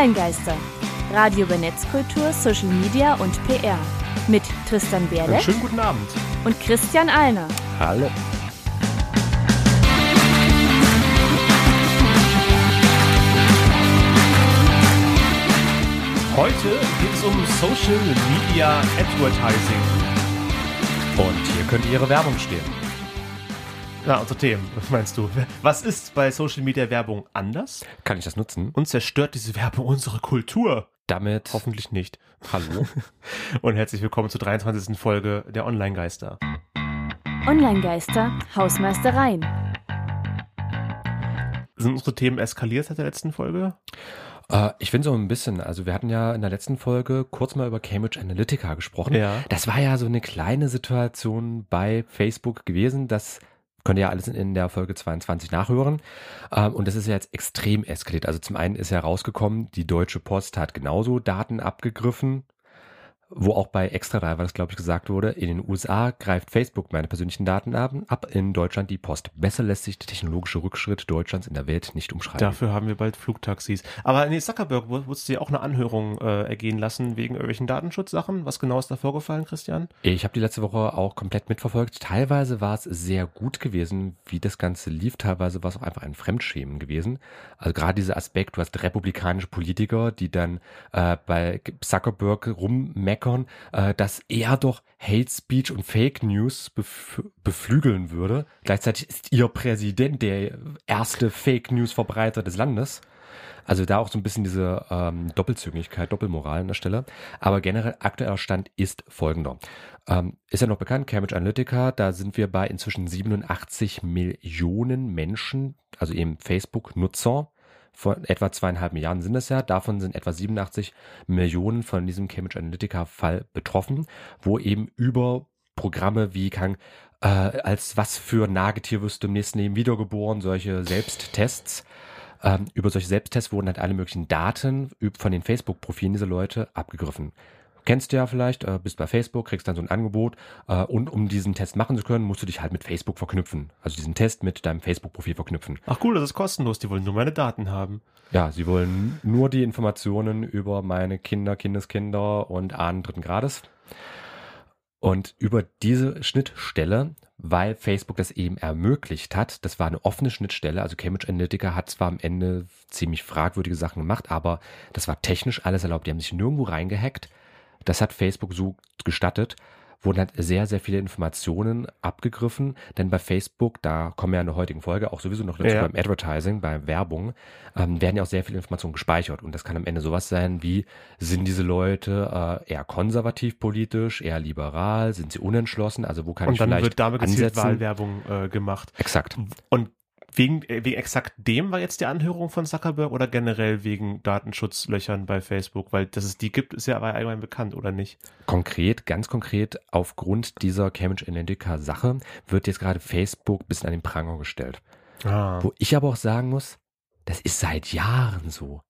Online-Geister. Radio über Netzkultur, Social Media und PR. Mit Tristan Berle Schönen guten Abend. und Christian Alner. Hallo. Heute geht es um Social Media Advertising. Und hier könnte Ihre Werbung stehen. Ja, unsere Themen. Was meinst du? Was ist bei Social Media Werbung anders? Kann ich das nutzen? Und zerstört diese Werbung unsere Kultur? Damit. Hoffentlich nicht. Hallo. Und herzlich willkommen zur 23. Folge der Online-Geister. Online-Geister, Hausmeistereien. Sind unsere Themen eskaliert seit der letzten Folge? äh, ich finde so ein bisschen, also wir hatten ja in der letzten Folge kurz mal über Cambridge Analytica gesprochen. Ja. Das war ja so eine kleine Situation bei Facebook gewesen, das könnt ihr ja alles in- der Folge 22 nachhören. Ähm, Und das ist ja jetzt extrem eskaliert. Also zum einen ist ja rausgekommen, die Deutsche Post hat genauso Daten abgegriffen, wo auch bei Extra 3 war das, glaube ich, gesagt wurde, in den USA greift Facebook meine persönlichen Daten ab, ab in Deutschland die Post. Besser lässt sich der technologische Rückschritt Deutschlands in der Welt nicht umschreiben. Dafür haben wir bald Flugtaxis. Aber nee, Zuckerberg du ja auch eine Anhörung äh, ergehen lassen wegen irgendwelchen Datenschutzsachen. Was genau ist da vorgefallen, Christian? Ich habe die letzte Woche auch komplett mitverfolgt. Teilweise war es sehr gut gewesen, wie das Ganze lief. Teilweise war es auch einfach ein Fremdschämen gewesen. Also gerade dieser Aspekt, du hast republikanische Politiker, die dann äh, bei Zuckerberg rummeckern, äh, dass er doch Hate Speech und Fake News bef beflügeln würde. Gleichzeitig ist ihr Präsident der erste Fake News Verbreiter des Landes. Also da auch so ein bisschen diese ähm, Doppelzüngigkeit, Doppelmoral an der Stelle. Aber generell aktueller Stand ist folgender. Ähm, ist ja noch bekannt, Cambridge Analytica, da sind wir bei inzwischen 87 Millionen Menschen, also eben Facebook-Nutzer. Von etwa zweieinhalb Milliarden sind es ja. Davon sind etwa 87 Millionen von diesem Cambridge Analytica-Fall betroffen, wo eben über Programme wie kann, äh, als was für Nagetier wirst du im nächsten Leben wiedergeboren, solche Selbsttests ähm, über solche Selbsttests wurden halt alle möglichen Daten von den Facebook-Profilen dieser Leute abgegriffen. Kennst du ja vielleicht, äh, bist bei Facebook, kriegst dann so ein Angebot äh, und um diesen Test machen zu können, musst du dich halt mit Facebook verknüpfen. Also diesen Test mit deinem Facebook-Profil verknüpfen. Ach cool, das ist kostenlos. Die wollen nur meine Daten haben. Ja, sie wollen nur die Informationen über meine Kinder, Kindeskinder und Ahnen dritten Grades. Und über diese Schnittstelle, weil Facebook das eben ermöglicht hat, das war eine offene Schnittstelle, also Cambridge Analytica hat zwar am Ende ziemlich fragwürdige Sachen gemacht, aber das war technisch alles erlaubt. Die haben sich nirgendwo reingehackt. Das hat Facebook so gestattet. Wurden halt sehr, sehr viele Informationen abgegriffen, denn bei Facebook, da kommen wir ja in der heutigen Folge auch sowieso noch dazu Ja. beim Advertising, bei Werbung, ähm, werden ja auch sehr viele Informationen gespeichert. Und das kann am Ende sowas sein wie, sind diese Leute äh, eher konservativ politisch, eher liberal, sind sie unentschlossen, also wo kann Und ich dann vielleicht wird damit gezielt ansetzen? Wahlwerbung äh, gemacht. Exakt. Und wegen, äh, wegen exakt dem war jetzt die Anhörung von Zuckerberg oder generell wegen Datenschutzlöchern bei Facebook? Weil dass es die gibt, ist ja aber allgemein bekannt, oder nicht? Konkret, ganz konkret, aufgrund dieser Cambridge Analytica-Sache wird jetzt gerade Facebook ein bisschen an den Pranger gestellt. Ah. Wo ich aber auch sagen muss, das ist seit Jahren so.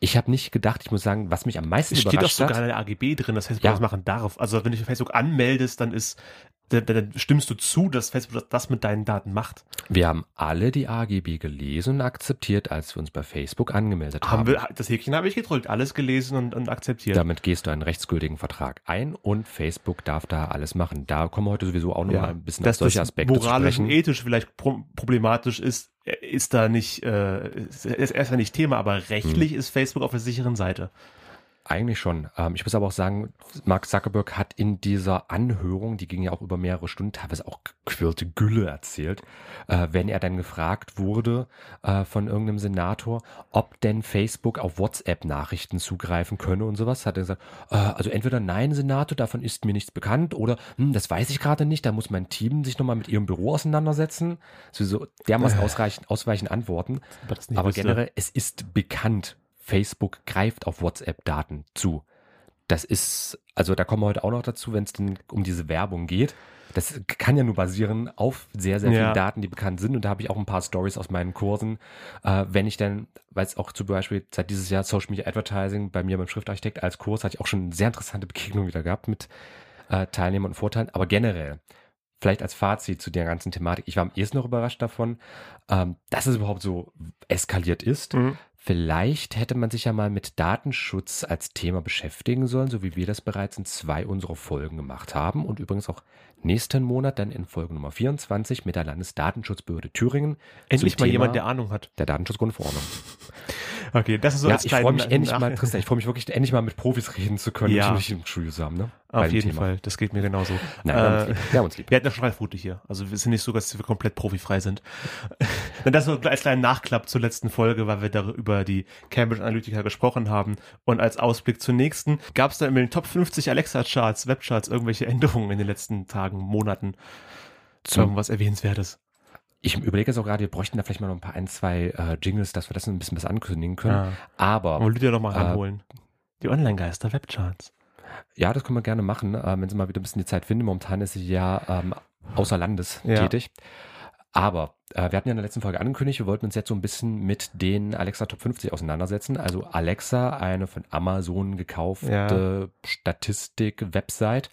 Ich habe nicht gedacht, ich muss sagen, was mich am meisten Es steht doch überrascht sogar hat. in der AGB drin, dass Facebook Ja. das machen darf. Also wenn du Facebook anmeldest, dann ist dann, stimmst du zu, dass Facebook das- mit deinen Daten macht. Wir haben alle die AGB gelesen und akzeptiert, als wir uns bei Facebook angemeldet haben. Haben wir, das Häkchen habe ich gedrückt, alles gelesen und, und akzeptiert. Damit gehst du einen rechtsgültigen Vertrag ein und Facebook darf da alles machen. Da kommen wir heute sowieso auch noch mal ein bisschen auf solche Aspekte zu moralisch und sprechen. ethisch vielleicht pro problematisch ist, ist da nicht, äh, ist, ist erstmal nicht Thema, aber rechtlich Hm. ist Facebook auf der sicheren Seite. Eigentlich schon. Ähm, ich muss aber auch sagen, Mark Zuckerberg hat in dieser Anhörung, die ging ja auch über mehrere Stunden, teilweise auch quirlte Gülle erzählt, äh, wenn er dann gefragt wurde äh, von irgendeinem Senator, ob denn Facebook auf WhatsApp-Nachrichten zugreifen könne und sowas, hat er gesagt, äh, also entweder nein, Senator, davon ist mir nichts bekannt, oder hm, das weiß ich gerade nicht, da muss mein Team sich nochmal mit ihrem Büro auseinandersetzen. So dermaßen ausreichend, ausweichend antworten. Aber, wüsste. generell, es ist bekannt, Facebook greift auf WhatsApp-Daten zu. Das ist, also da kommen wir heute auch noch dazu, wenn es denn um diese Werbung geht. Das kann ja nur basieren auf sehr, sehr Ja. vielen Daten, die bekannt sind. Und da habe ich auch ein paar Stories aus meinen Kursen. Äh, wenn ich dann, weil es auch zum Beispiel seit dieses Jahr Social Media Advertising bei mir beim Schriftarchitekt als Kurs, hatte ich auch schon sehr interessante Begegnungen wieder gehabt mit äh, Teilnehmern und Vorteilen. Aber generell, vielleicht als Fazit zu der ganzen Thematik, ich war am ehesten noch überrascht davon, ähm, dass es überhaupt so eskaliert ist. Mhm. Vielleicht hätte man sich ja mal mit Datenschutz als Thema beschäftigen sollen, so wie wir das bereits in zwei unserer Folgen gemacht haben und übrigens auch nächsten Monat dann in Folge Nummer 24 mit der Landesdatenschutzbehörde Thüringen. Endlich mal jemand, der Ahnung hat. Der Datenschutzgrundverordnung. Okay, das ist so ja, als ich freue mich endlich mal, Tristan, ich freue mich wirklich endlich mal mit Profis reden zu können, Ja. nicht im Studio zusammen, ne? Auf jeden Thema. Fall, das geht mir genauso. Nein, wir haben uns Äh, lieb. Wir haben uns lieb. Wir hatten ja schon Ralf Rute hier. Also wir sind nicht so, dass wir komplett profifrei sind. Das so als kleinen Nachklapp zur letzten Folge, weil wir da über die Cambridge Analytica gesprochen haben. Und als Ausblick zur nächsten gab es da in den Top 50 Alexa-Charts, Webcharts irgendwelche Änderungen in den letzten Tagen, Monaten. Zum- Irgendwas Erwähnenswertes. Ich überlege jetzt auch gerade, wir bräuchten da vielleicht mal noch ein paar ein, zwei äh, Jingles, dass wir das ein bisschen besser ankündigen können. Ja. Aber Wollen Lydia noch mal Äh, ranholen? Die Online-Geister, Webcharts. Ja, das können wir gerne machen, äh, wenn Sie mal wieder ein bisschen die Zeit finden. Momentan ist sie ja ähm, außer Landes Ja. tätig. Aber äh, wir hatten ja in der letzten Folge angekündigt, wir wollten uns jetzt so ein bisschen mit den Alexa Top 50 auseinandersetzen. Also Alexa, eine von Amazon gekaufte Statistik-Website.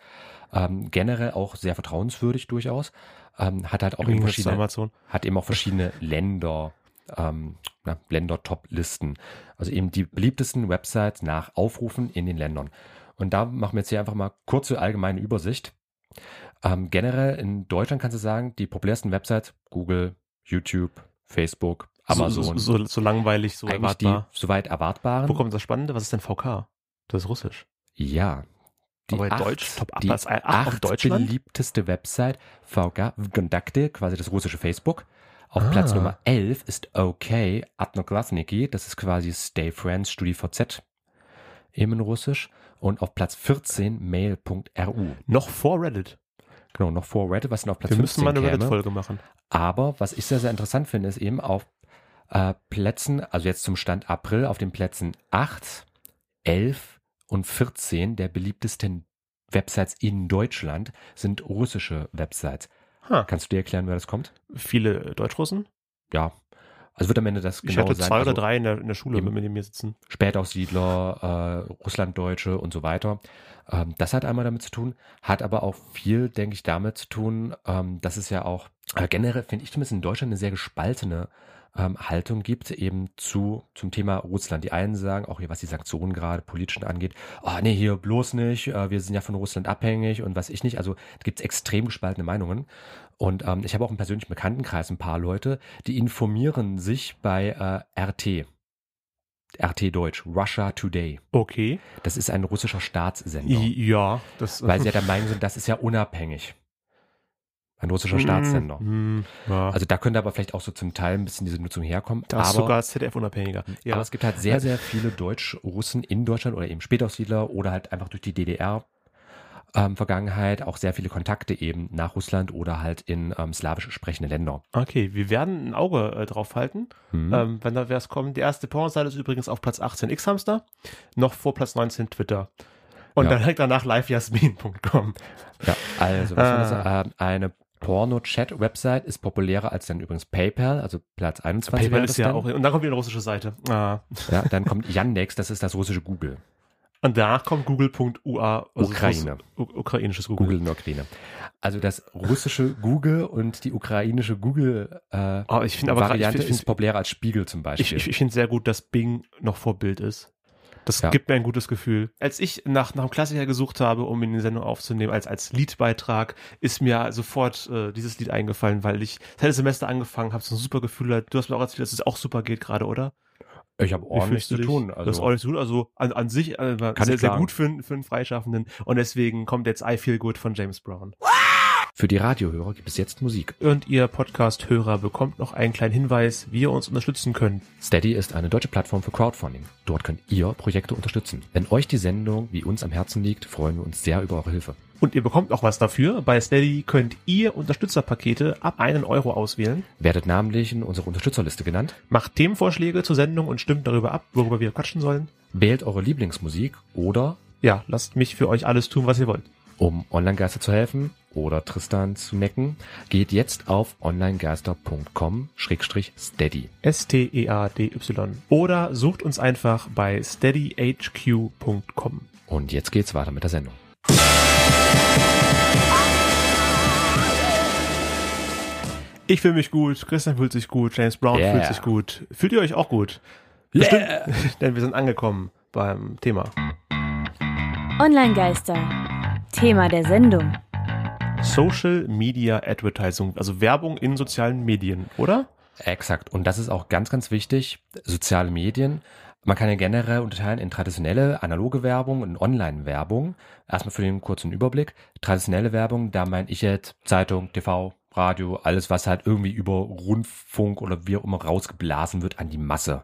Ähm, generell auch sehr vertrauenswürdig durchaus. Ähm, hat halt auch eben verschiedene Amazon. hat eben auch verschiedene Länder, ähm, na, Länder-Top-Listen. Also eben die beliebtesten Websites nach Aufrufen in den Ländern. Und da machen wir jetzt hier einfach mal kurze allgemeine Übersicht. Ähm, generell in Deutschland kannst du sagen, die populärsten Websites, Google, YouTube, Facebook, Amazon, So, so, so langweilig, so erwartbar. die soweit erwartbaren. Wo kommt das Spannende? Was ist denn VK? Das ist Russisch. Ja. Die Aber acht, Deutsch, Top die acht beliebteste Website VK Vkontakte, quasi das russische Facebook. Auf Ah. Platz Nummer 11 ist OK, Adnoklasniki, das ist quasi Stay Friends, StudiVZ, eben in Russisch. Und auf Platz 14 mail.ru. Noch vor Reddit. Genau, noch vor Reddit, was dann auf Platz Wir müssen 15 mal eine. Reddit-Folge machen. Aber was ich sehr, sehr interessant finde, ist eben auf äh, Plätzen, also jetzt zum Stand April, auf den Plätzen 8, 11 und 14 der beliebtesten Websites in Deutschland sind russische Websites. Ha. Kannst du dir erklären, wer das kommt? Viele Deutschrussen. Ja. Also wird am Ende das Ich genau hatte sein. zwei oder also drei in der, in der Schule, wenn wir neben mir sitzen. Spätaussiedler, äh, Russlanddeutsche und so weiter. Ähm, das hat einmal damit zu tun, hat aber auch viel, denke ich, damit zu tun, ähm, dass es ja auch äh, generell, finde ich zumindest in Deutschland, eine sehr gespaltene ähm, Haltung gibt, eben zu zum Thema Russland. Die einen sagen, auch hier, was die Sanktionen gerade politischen angeht, oh nee, hier bloß nicht, äh, wir sind ja von Russland abhängig und was ich nicht. Also da gibt es extrem gespaltene Meinungen. Und ähm, ich habe auch im persönlichen Bekanntenkreis ein paar Leute, die informieren sich bei äh, RT. RT Deutsch, Russia Today. Okay. Das ist ein russischer Staatssender. Ja, das Weil sie ja der Meinung sind, das ist ja unabhängig. Ein russischer Staatssender. Mm, ja. Also da könnte aber vielleicht auch so zum Teil ein bisschen diese Nutzung herkommen. da ist aber, sogar ZDF unabhängiger. Ja. aber es gibt halt sehr, sehr viele Deutsch-Russen in Deutschland oder eben Spätaussiedler oder halt einfach durch die DDR. Ähm, Vergangenheit auch sehr viele Kontakte eben nach Russland oder halt in ähm, slawisch sprechende Länder. okay, wir werden ein Auge äh, drauf halten, Hm. ähm, wenn da wer es kommt. Die erste Pornoseite ist übrigens auf Platz 18 X-Hamster, noch vor Platz 19 Twitter. Und Ja. dann direkt danach livejasmin.com. Ja, also was Ah. das? Ähm, eine Porno-Chat-Website ist populärer als dann übrigens PayPal, also Platz 21 PayPal ist ja dann. auch, und dann kommt wieder eine russische Seite. Ah. Ja, dann kommt Yandex, das ist das russische Google. Und danach kommt google.ua. also Ukraine. Russ- ukrainisches Google. Google in der Ukraine. Also das russische Google und die ukrainische Google äh, Aber ich finde aber ich, Variante finde- ist populärer als Spiegel zum Beispiel. ich, ich, ich finde sehr gut, dass Bing noch vor Bild ist. Das Ja. gibt mir ein gutes Gefühl. Als ich nach, nach einem Klassiker gesucht habe, um ihn in die Sendung aufzunehmen, als, als Liedbeitrag, ist mir sofort äh, dieses Lied eingefallen, weil ich das Semester angefangen, habe so ein super Gefühl. Du hast mir auch erzählt, dass es auch super geht gerade, oder? ich habe ordentlich zu dich? tun. du hast Also, ordentlich zu tun. Also an, an sich äh, sehr, ich sehr gut für, für einen Freischaffenden. Und deswegen kommt jetzt I Feel Good von James Brown. Für die Radiohörer gibt es jetzt Musik. Und ihr Podcast-Hörer bekommt noch einen kleinen Hinweis, wie ihr uns unterstützen könnt. Steady ist eine deutsche Plattform für Crowdfunding. Dort könnt ihr Projekte unterstützen. Wenn euch die Sendung wie uns am Herzen liegt, freuen wir uns sehr über eure Hilfe. Und ihr bekommt auch was dafür. Bei Steady könnt ihr Unterstützerpakete ab einen Euro auswählen. Werdet namentlich in unserer Unterstützerliste genannt, Macht Themenvorschläge zur Sendung und stimmt darüber ab, worüber wir quatschen sollen. wählt eure Lieblingsmusik oder, Ja, lasst mich für euch alles tun, was ihr wollt. um Online-Geister zu helfen oder Tristan zu necken, geht jetzt auf onlinegeister.com-steady. S-T-E-A-D-Y. Oder sucht uns einfach bei steadyhq.com. Und jetzt geht's weiter mit der Sendung. Ich fühle mich gut, Christian fühlt sich gut, James Brown Yeah. fühlt sich gut. Fühlt ihr euch auch gut? Bestimmt, denn wir sind angekommen beim Thema. Online-Geister. Thema der Sendung. Social Media Advertising, also Werbung in sozialen Medien, oder? Exakt. Und das ist auch ganz, ganz wichtig. Soziale Medien. Man kann ja generell unterteilen in traditionelle, analoge Werbung und Online-Werbung. Erstmal für den kurzen Überblick. Traditionelle Werbung, da meine ich jetzt Zeitung, TV, Radio, alles, was halt irgendwie über Rundfunk oder wie auch immer rausgeblasen wird an die Masse.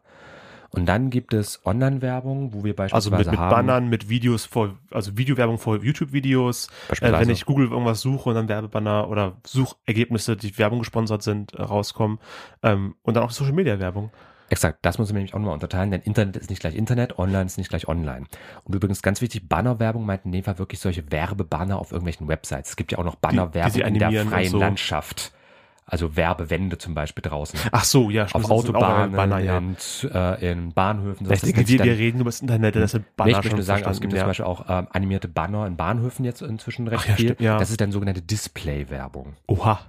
Und dann gibt es Online-Werbung, wo wir Also beispielsweise mit, mit haben, Bannern, mit Videos vor, also Videowerbung vor YouTube-Videos. Äh, Beispielsweise. wenn ich Google irgendwas suche und dann Werbebanner oder Suchergebnisse, die Werbung gesponsert sind, äh, rauskommen. Ähm, und dann auch Social Media Werbung. Exakt, das muss man nämlich auch nochmal unterteilen, denn Internet ist nicht gleich Internet, Online ist nicht gleich Online. Und übrigens ganz wichtig, Bannerwerbung meint in dem Fall wirklich solche Werbebanner auf irgendwelchen Websites. Es gibt ja auch noch die sie Bannerwerbung in der freien so. Landschaft. Also Werbewände zum Beispiel draußen. Ach so, ja, auf stimmt, Autobahnen, Banner, ja. in, äh, in Bahnhöfen. Ich denke, wir, wir reden über das Internet, das sind Nee, Banner ich möchte nur sagen, es gibt verstanden, zum Beispiel auch ähm, animierte Banner in Bahnhöfen jetzt inzwischen recht Ach ja, viel. stimmt, ja. Das ist dann sogenannte Display-Werbung. Oha.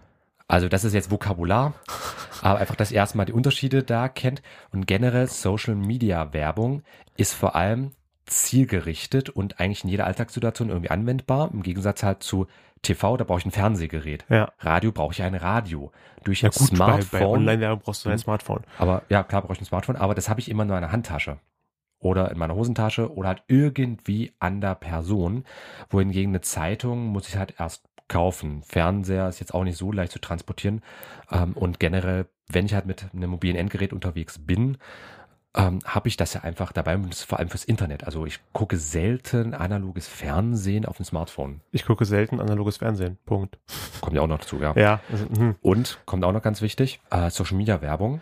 Also das ist jetzt Vokabular, aber einfach, dass ihr erstmal die Unterschiede da kennt. Und generell Social Media Werbung ist vor allem zielgerichtet und eigentlich in jeder Alltagssituation irgendwie anwendbar. Im Gegensatz halt zu TV, da brauche ich ein Fernsehgerät. Ja. Radio brauche ich ein Radio. Durch Ja ein gut, bei, Smartphone. bei Online-Werbung brauchst du ein Hm. Smartphone. Aber ja, klar brauche ich ein Smartphone, aber das habe ich immer nur in meiner Handtasche. Oder in meiner Hosentasche oder halt irgendwie an der Person. Wohingegen eine Zeitung muss ich halt erst kaufen. Fernseher ist jetzt auch nicht so leicht zu transportieren. Ähm, und generell, wenn ich halt mit einem mobilen Endgerät unterwegs bin, ähm, habe ich das ja einfach dabei und das ist vor allem fürs Internet. Also ich gucke selten analoges Fernsehen auf dem Smartphone. Ich gucke selten analoges Fernsehen. Punkt. Kommt ja auch noch dazu, ja. Ja. Also, mhm. Und kommt auch noch ganz wichtig, äh, Social Media Werbung.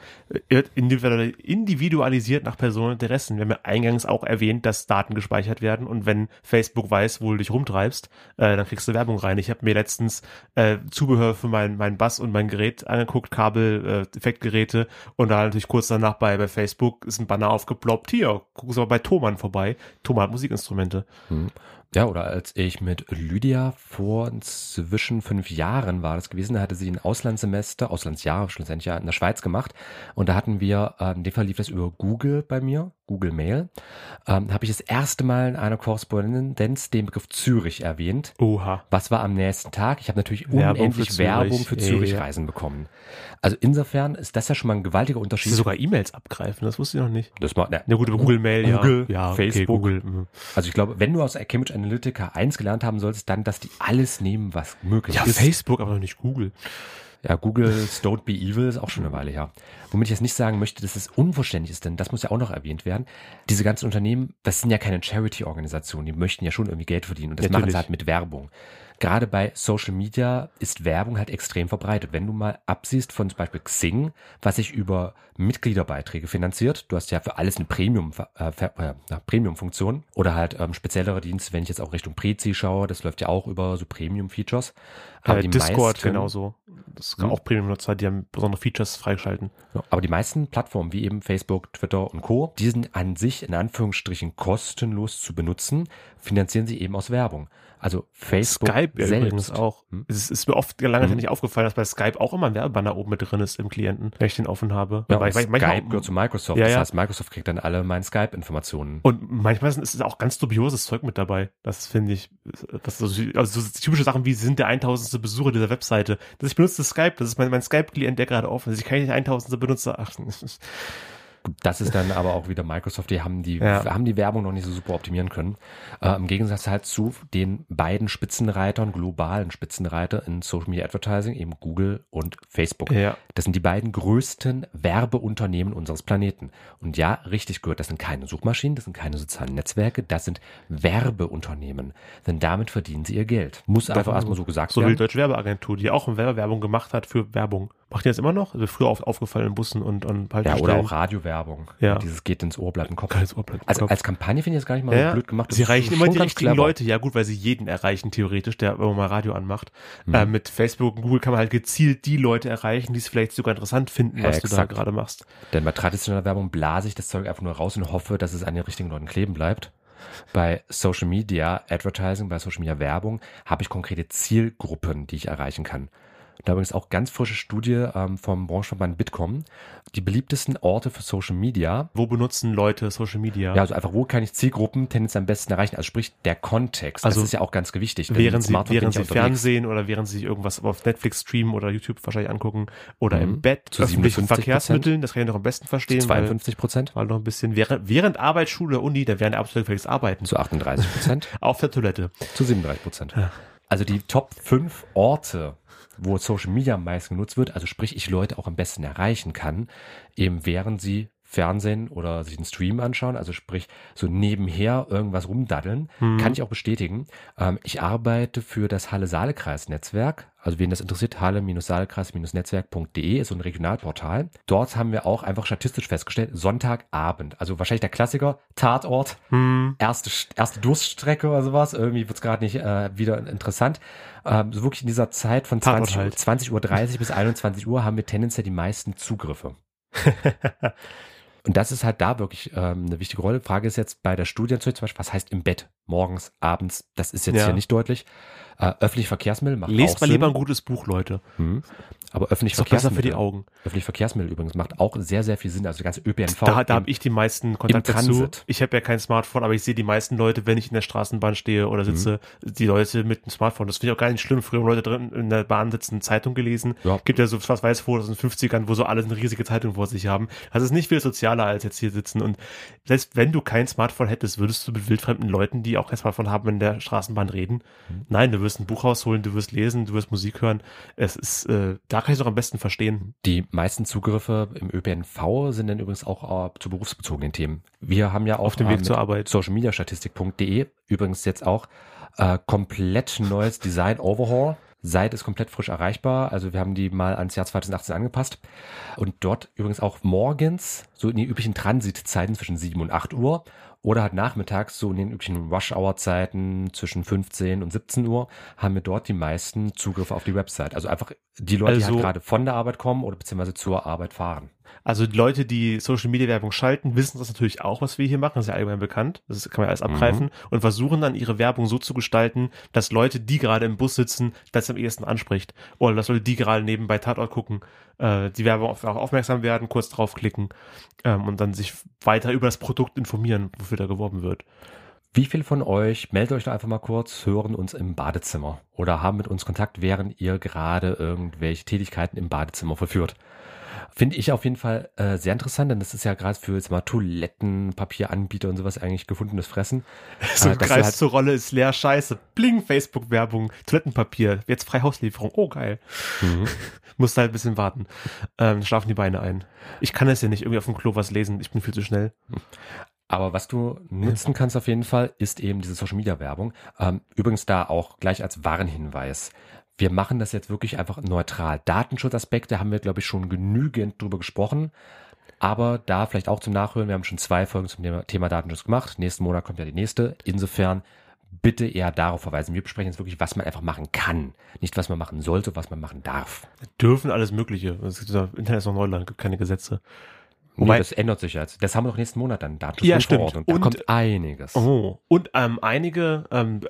wird individual- individualisiert nach Personeninteressen. Wir haben ja eingangs auch erwähnt, dass Daten gespeichert werden und wenn Facebook weiß, wo du dich rumtreibst, äh, dann kriegst du Werbung rein. Ich habe mir letztens äh, Zubehör für mein, mein Bass und mein Gerät angeguckt, Kabel, äh, Effektgeräte und da natürlich kurz danach bei, bei Facebook ist ein Banner aufgeploppt. Hier, gucken Sie mal bei Thomann vorbei. Thomann hat Musikinstrumente. Hm. Ja, oder als ich mit Lydia vor zwischen fünf Jahren war das gewesen, da hatte sie ein Auslandssemester, Auslandsjahr schlussendlich ja in der Schweiz gemacht und da hatten wir, in dem Fall lief das über Google bei mir, Google Mail, ähm, habe ich das erste Mal in einer Korrespondenz den Begriff Zürich erwähnt. Oha. Was war am nächsten Tag? Ich habe natürlich unendlich Zürich. Werbung für Ja, Zürich-Reisen bekommen. Also insofern ist das ja schon mal ein gewaltiger Sie Unterschied. sogar E-Mails abgreifen, das wusste ich noch nicht. das war, na, Ja gut, Google Mail, ja. Google, ja, okay, Facebook. Google. mhm. Also ich glaube, wenn du aus Cambridge Analytica eins gelernt haben solltest, dann, dass die alles nehmen, was möglich Ja, ist. Facebook, aber noch nicht Google. Ja, Google's Don't Be Evil ist auch schon eine Weile her. Womit ich jetzt nicht sagen möchte, dass es unverständlich ist, denn das muss ja auch noch erwähnt werden. Diese ganzen Unternehmen, das sind ja keine Charity-Organisationen, die möchten ja schon irgendwie Geld verdienen und das machen Natürlich. sie halt mit Werbung. Gerade bei Social Media ist Werbung halt extrem verbreitet. Wenn du mal absiehst von zum Beispiel Xing, was sich über Mitgliederbeiträge finanziert, du hast ja für alles eine Premium, äh, äh, Premium-Funktion oder halt ähm, speziellere Dienste, wenn ich jetzt auch Richtung Prezi schaue, das läuft ja auch über so Premium-Features. Aber äh, die Discord meisten- genauso. Das ist Hm. auch Premium-Nutzer, die haben besondere Features freigeschalten. Aber die meisten Plattformen, wie eben Facebook, Twitter und Co., die sind an sich in Anführungsstrichen kostenlos zu benutzen, finanzieren sie eben aus Werbung. Also Facebook Skype ja selbst. übrigens auch. Hm? Es ist, mir oft lange Mhm. nicht aufgefallen, dass bei Skype auch immer ein Werbebanner oben mit drin ist im Klienten, wenn ich den offen habe. Ja, Weil- Skype gehört zu Microsoft. Ja, das ja. heißt, Microsoft kriegt dann alle meine Skype-Informationen. Und manchmal ist es auch ganz dubioses Zeug mit dabei. Das finde ich, das so, also so typische Sachen wie, sind der 1000. Besucher dieser Webseite. Das ich benutze das Skype, das ist mein, mein Skype-Klient, der gerade offen ist. Ich kann nicht der 1000. Benutzer. Das ist dann aber auch wieder Microsoft, die haben die, Ja. haben die Werbung noch nicht so super optimieren können. Äh, Im Gegensatz halt zu den beiden Spitzenreitern, globalen Spitzenreiter in Social Media Advertising, eben Google und Facebook. ja. Das sind die beiden größten Werbeunternehmen unseres Planeten. Und ja, richtig gehört, das sind keine Suchmaschinen, das sind keine sozialen Netzwerke, das sind Werbeunternehmen. Denn damit verdienen sie ihr Geld. Muss einfach erstmal so gesagt So wie die werden. Deutsche Werbeagentur, die auch Werbewerbung gemacht hat für Werbung. Macht die das immer noch? Also früher auf, aufgefallen in Bussen und, und Ja, oder auch Radiowerbung. Ja. Dieses geht ins Ohr, bleibt im Kopf. Geiles Ohr bleibt im Also Kopf. als Kampagne finde ich das gar nicht mal Ja, so blöd gemacht. Das Sie erreichen immer die richtigen clever. Leute. Ja gut, weil sie jeden erreichen, theoretisch, der wenn man mal Radio anmacht. Mhm. Äh, mit Facebook und Google kann man halt gezielt die Leute erreichen, die es vielleicht sogar interessant finden, Ja, was du da gerade machst. Denn bei traditioneller Werbung blase ich das Zeug einfach nur raus und hoffe, dass es an den richtigen Leuten kleben bleibt. Bei Social Media Advertising, bei Social Media Werbung habe ich konkrete Zielgruppen, die ich erreichen kann. Da übrigens auch ganz frische Studie ähm, vom Branchenverband Bitkom. Die beliebtesten Orte für Social Media. Wo benutzen Leute Social Media? Ja, also einfach, wo kann ich Zielgruppen tendenziell am besten erreichen? Also sprich, der Kontext. Also das ist ja auch ganz wichtig. Wenn während sie, während sie. Fernsehen oder während sie sich irgendwas auf Netflix streamen oder YouTube wahrscheinlich angucken oder Mhm. im Bett, Zu öffentlichen 57%. Verkehrsmitteln, das kann ich noch am besten verstehen, weil, 52 Prozent weil noch ein bisschen während, während Arbeit, Schule, Uni, da werden absolut gefälligst arbeiten. zu 38 Prozent Auf der Toilette. zu 37 Prozent. Ja. Also die Top 5 Orte, wo Social Media am meisten genutzt wird, also sprich ich Leute auch am besten erreichen kann, eben während sie Fernsehen oder sich einen Stream anschauen, also sprich so nebenher irgendwas rumdaddeln, Mhm. kann ich auch bestätigen. Ähm, ich arbeite für das Halle-Saale-Kreis-Netzwerk. Also wen das interessiert, halle-saale-kreis-netzwerk.de ist so ein Regionalportal. Dort haben wir auch einfach statistisch festgestellt, Sonntagabend, also wahrscheinlich der Klassiker, Tatort, Hm. erste, erste Durststrecke oder sowas. Irgendwie wird's gerade nicht äh, wieder interessant. Ähm, so wirklich in dieser Zeit von Tatort 20, halt. 20 Uhr 30 bis 21 Uhr haben wir tendenziell die meisten Zugriffe. Und das ist halt da wirklich ähm, eine wichtige Rolle. Frage ist jetzt bei der Studie zum Beispiel, was heißt im Bett, morgens, abends? Das ist jetzt Ja. hier nicht deutlich. Äh, öffentliche Verkehrsmittel macht Lest auch mal Sinn. lieber ein gutes Buch, Leute. Hm. Aber Ist doch besser für die Verkehrsmittel, Augen. öffentliche Verkehrsmittel übrigens macht auch sehr, sehr viel Sinn. Also die ganze ÖPNV. Da, da habe ich die meisten Kontakte zu. Ich habe ja kein Smartphone, aber ich sehe die meisten Leute, wenn ich in der Straßenbahn stehe oder sitze, die Leute mit dem Smartphone. Das finde ich auch gar nicht schlimm. Früher haben Leute drin in der Bahn sitzen, Zeitung gelesen. Ja. Gibt ja so was weiß vor aus den 50ern, wo so alle eine riesige Zeitung vor sich haben. Das ist nicht viel sozialer als jetzt hier sitzen. Und selbst wenn du kein Smartphone hättest, würdest du mit wildfremden Leuten, die auch kein Smartphone haben, in der Straßenbahn reden? Nein, du wirst ein Buch rausholen, du wirst lesen, du wirst Musik hören. Es ist, äh, da kann ich es auch am besten verstehen. Die meisten Zugriffe im ÖPNV sind dann übrigens auch äh, zu berufsbezogenen Themen. Wir haben ja auch Auf dem äh, Weg zur Arbeit. socialmediastatistik.de übrigens jetzt auch äh, komplett neues Design Overhaul. Seite ist komplett frisch erreichbar. Also wir haben die mal ans Jahr 2018 angepasst. Und dort übrigens auch morgens, so in die üblichen Transitzeiten zwischen 7 und 8 Uhr oder halt nachmittags, so in den üblichen Rush-Hour-Zeiten zwischen 15 und 17 Uhr, haben wir dort die meisten Zugriffe auf die Website. Also einfach die Leute, die Also- halt gerade von der Arbeit kommen oder beziehungsweise zur Arbeit fahren. Also die Leute, die Social Media Werbung schalten, wissen das natürlich auch, was wir hier machen. Das ist ja allgemein bekannt. Das kann man ja alles abgreifen und versuchen dann ihre Werbung so zu gestalten, dass Leute, die gerade im Bus sitzen, das am ehesten anspricht. Oder dass Leute, die gerade nebenbei Tatort gucken, äh, die Werbung auf, auf aufmerksam werden, kurz draufklicken ähm, und dann sich weiter über das Produkt informieren, wofür da geworben wird. Wie viele von euch, meldet euch doch einfach mal kurz, hören uns im Badezimmer oder haben mit uns Kontakt, während ihr gerade irgendwelche Tätigkeiten im Badezimmer verführt? Finde ich auf jeden Fall äh, sehr interessant, denn das ist ja gerade für jetzt mal Toiletten, Papieranbieter und sowas eigentlich gefundenes Fressen. So Äh, Kreis halt- zur Rolle ist leer, scheiße. Bling, Facebook-Werbung, Toilettenpapier, jetzt frei Hauslieferung. Oh, geil. Mhm. Musst halt ein bisschen warten. Ähm, schlafen die Beine ein. Ich kann es ja nicht irgendwie auf dem Klo was lesen. Ich bin viel zu schnell. Aber was du nutzen kannst auf jeden Fall, ist eben diese Social Media Werbung. Ähm, übrigens da auch gleich als Warnhinweis. Wir machen das jetzt wirklich einfach neutral. Datenschutzaspekte haben wir, glaube ich, schon genügend drüber gesprochen. Aber da vielleicht auch zum Nachhören, wir haben schon zwei Folgen zum Thema, Datenschutz gemacht. Nächsten Monat kommt ja die nächste. Insofern bitte eher darauf verweisen. Wir besprechen jetzt wirklich, was man einfach machen kann. Nicht, was man machen sollte, was man machen darf. Dürfen alles Mögliche. Das Internet ist noch Neuland, gibt keine Gesetze. Wobei, Wobei- das ändert sich jetzt. Das haben wir doch nächsten Monat dann. Ja, Datenschutzgrundverordnung. stimmt. Da Und- kommt einiges. Oh, und ähm, einige ähm,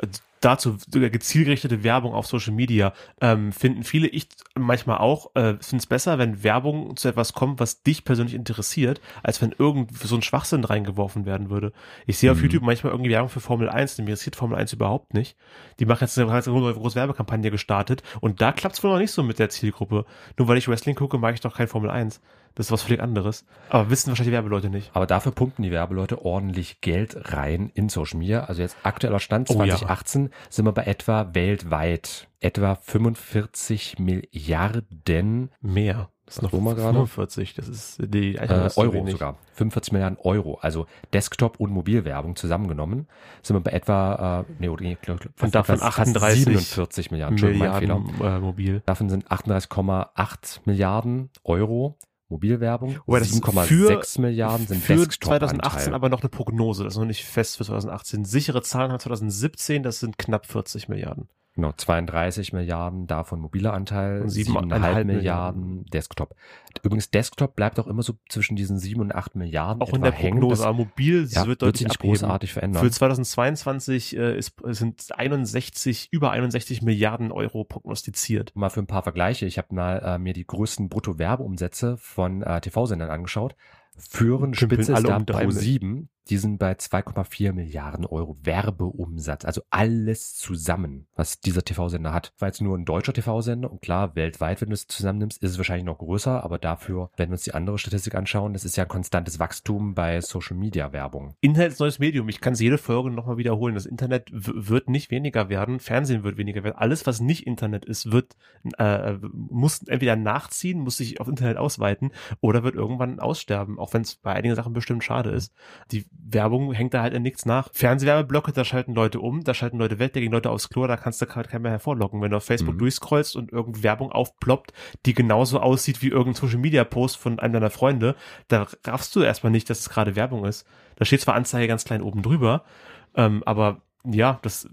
dazu sogar gezielgerichtete Werbung auf Social Media ähm, finden viele, ich manchmal auch, äh, finde es besser, wenn Werbung zu etwas kommt, was dich persönlich interessiert, als wenn irgend so ein Schwachsinn reingeworfen werden würde. Ich sehe auf Mhm. YouTube manchmal irgendwie Werbung für Formel 1, mir interessiert Formel 1 überhaupt nicht. Die machen jetzt eine, eine große Werbekampagne gestartet und da klappt es wohl noch nicht so mit der Zielgruppe. Nur weil ich Wrestling gucke, mag ich doch kein Formel 1. Das ist was völlig anderes. Aber wissen wahrscheinlich die Werbeleute nicht. Aber dafür pumpen die Werbeleute ordentlich Geld rein in Social Media. Also jetzt aktueller Stand Oh ja. 2018 sind wir bei etwa weltweit etwa 45 Milliarden Mehr. Das ist noch wo wir gerade? 45. Das ist die äh, Euro wenig. sogar. 45 Milliarden Euro. Also Desktop- und Mobilwerbung zusammengenommen sind wir bei etwa, äh, nee, oder, nee, Und davon fast 38 47 Milliarden. Entschuldigung, mein Fehler. Milliarden äh, mobil. Davon sind 38,8 Milliarden Euro Mobilwerbung. Das 7,6 Milliarden sind für Desktop-Anteil. 2018 aber noch eine Prognose. Das ist noch nicht fest für 2018. Sichere Zahlen haben 2017, das sind knapp 40 Milliarden. Genau, 32 Milliarden davon mobiler Anteil, Und 7,5 7,5 Milliarden Milliarden Desktop. Übrigens, Desktop bleibt auch immer so zwischen diesen 7 und 8 Milliarden Auch in der hängen. Prognose, Das, aber mobil ja, wird wird deutlich sich nicht abheben. großartig verändern. Für 2022 äh, ist, sind 61, über 61 Milliarden Euro prognostiziert. mal für ein paar Vergleiche. Ich habe mal äh, mir die größten Brutto-Werbeumsätze von äh, TV-Sendern angeschaut. Führen Spitze ist da um Pro mit. 7. Die sind bei 2,4 Milliarden Euro Werbeumsatz. Also alles zusammen, was dieser TV-Sender hat. War jetzt nur ein deutscher TV-Sender und klar, weltweit, wenn du es zusammennimmst, ist es wahrscheinlich noch größer. Aber dafür, wenn wir uns die andere Statistik anschauen, das ist ja konstantes Wachstum bei Social-Media-Werbung. Internet ist neues Medium. Ich kann es jede Folge nochmal wiederholen. Das Internet wird nicht weniger werden. Fernsehen wird weniger werden. Alles, was nicht Internet ist, wird, äh, muss entweder nachziehen, muss sich auf Internet ausweiten oder wird irgendwann aussterben. Auch wenn es bei einigen Sachen bestimmt schade ist. Die Werbung hängt da halt in nichts nach. Fernsehwerbeblöcke, da schalten Leute um, da schalten Leute weg, da gehen Leute aufs Klo, da kannst du halt keinen mehr hervorlocken. Wenn du auf Facebook Mhm. durchscrollst und irgendeine Werbung aufploppt, die genauso aussieht wie irgendein Social Media Post von einem deiner Freunde, da raffst du erstmal nicht, dass es gerade Werbung ist. Da steht zwar Anzeige ganz klein oben drüber, ähm, aber ja, das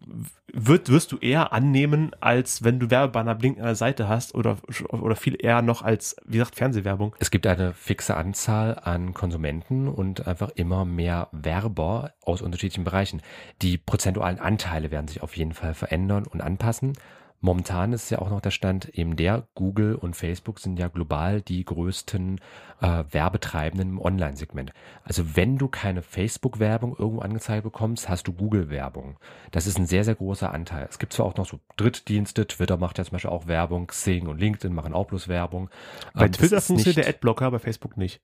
wird, wirst du eher annehmen, als wenn du Werbebanner blinken an der Seite hast oder, oder viel eher noch als, wie gesagt, Fernsehwerbung. Es gibt eine fixe Anzahl an Konsumenten und einfach immer mehr Werber aus unterschiedlichen Bereichen. Die prozentualen Anteile werden sich auf jeden Fall verändern und anpassen. Momentan ist ja auch noch der Stand eben der, Google und Facebook sind ja global die größten äh, Werbetreibenden im Online-Segment. Also wenn du keine Facebook-Werbung irgendwo angezeigt bekommst, hast du Google-Werbung. Das ist ein sehr, sehr großer Anteil. Es gibt zwar auch noch so Drittdienste, Twitter macht ja zum Beispiel auch Werbung, Xing und LinkedIn machen auch bloß Werbung. Bei Ähm, Twitter ist funktioniert der Adblocker, bei Facebook nicht.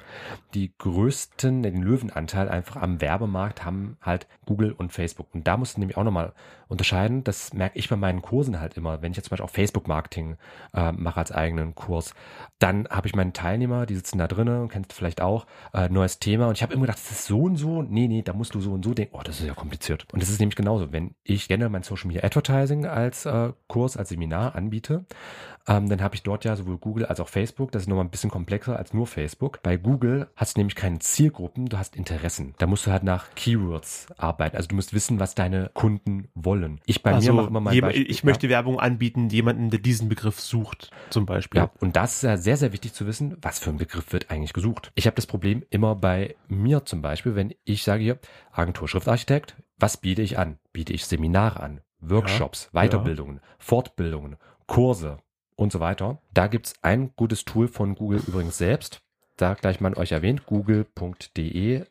die größten, den Löwenanteil einfach am Werbemarkt haben halt Google und Facebook. Und da musst du nämlich auch nochmal unterscheiden. Das merke ich bei meinen Kursen halt immer. Wenn ich jetzt zum Beispiel auch Facebook-Marketing äh, mache als eigenen Kurs, dann habe ich meine Teilnehmer, die sitzen da drinnen, kennst vielleicht auch, äh, neues Thema. Und ich habe immer gedacht, das ist so und so. Nee, nee, da musst du so und so denken. Oh, das ist ja kompliziert. Und das ist nämlich genauso. Wenn ich gerne mein Social Media Advertising als äh, Kurs, als Seminar anbiete, ähm, dann habe ich dort ja sowohl Google als auch Facebook. Das ist nochmal ein bisschen komplexer als nur Facebook. Bei Google hast du nämlich keine Zielgruppen, du hast Interessen. Da musst du halt nach Keywords arbeiten. Also du musst wissen, was deine Kunden wollen. Ich bei also, mir mache immer mein Beispiel, ich ja. möchte Werbung anbieten, jemanden, der diesen Begriff sucht, zum Beispiel. Ja, und das ist ja sehr, sehr wichtig zu wissen, was für ein Begriff wird eigentlich gesucht. Ich habe das Problem immer bei mir zum Beispiel, wenn ich sage hier, Agentur Schriftarchitekt, was biete ich an? Biete ich Seminare an, Workshops, Ja, Weiterbildungen, Fortbildungen, Kurse und so weiter. Da gibt's ein gutes Tool von Google übrigens selbst. Da gleich mal euch erwähnt, google.de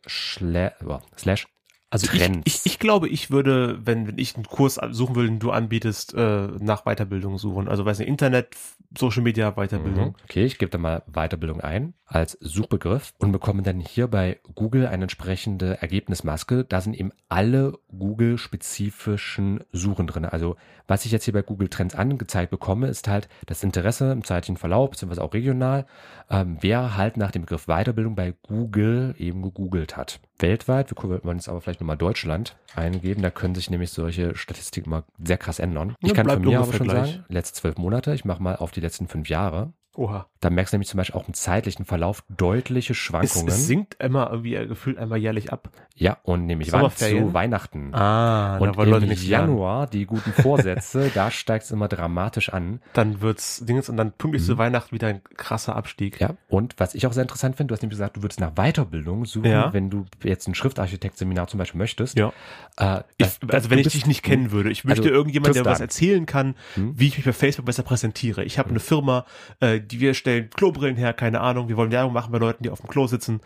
oh, slash Also ich, Trends. ich, ich glaube, ich würde, wenn, wenn ich einen Kurs suchen will, den du anbietest, äh, nach Weiterbildung suchen. Also weiß nicht, Internet, Social Media, Weiterbildung. Mhm. Okay, ich gebe da mal Weiterbildung ein als Suchbegriff und bekomme dann hier bei Google eine entsprechende Ergebnismaske. Da sind eben alle Google-spezifischen Suchen drin. Also was ich jetzt hier bei Google Trends angezeigt bekomme, ist halt das Interesse im zeitlichen Verlauf, beziehungsweise auch regional, ähm, wer halt nach dem Begriff Weiterbildung bei Google eben gegoogelt hat. Weltweit, wir wollen jetzt aber vielleicht nochmal Deutschland eingeben, da können sich nämlich solche Statistiken mal sehr krass ändern. Ich Ja, kann von mir aber schon gleich. sagen, letzte zwölf Monate, ich mache mal auf die letzten fünf Jahre. Oha. Da merkst du nämlich zum Beispiel auch im zeitlichen Verlauf deutliche Es, Schwankungen. es sinkt immer irgendwie gefühlt einmal jährlich ab. ja, und nämlich wann zu Weihnachten. Ah, und wollen im nichts lernen. Januar, die guten Vorsätze, da steigt es immer dramatisch an. Dann wird's Dings und dann pünktlich Mhm. zu Weihnachten wieder ein krasser Abstieg. Ja, und was ich auch sehr interessant finde, du hast nämlich gesagt, du würdest nach Weiterbildung suchen, Ja. wenn du jetzt ein Schriftarchitekt-Seminar zum Beispiel möchtest. Ja. Äh, Ich, das- also du wenn ich dich nicht kennen würde, ich möchte Also, irgendjemand, der was erzählen kann, Hm? wie ich mich bei Facebook besser präsentiere. Ich habe eine Firma, äh, die wir stellen Klobrillen her, keine Ahnung, wir wollen Werbung machen bei Leuten, die auf dem Klo sitzen,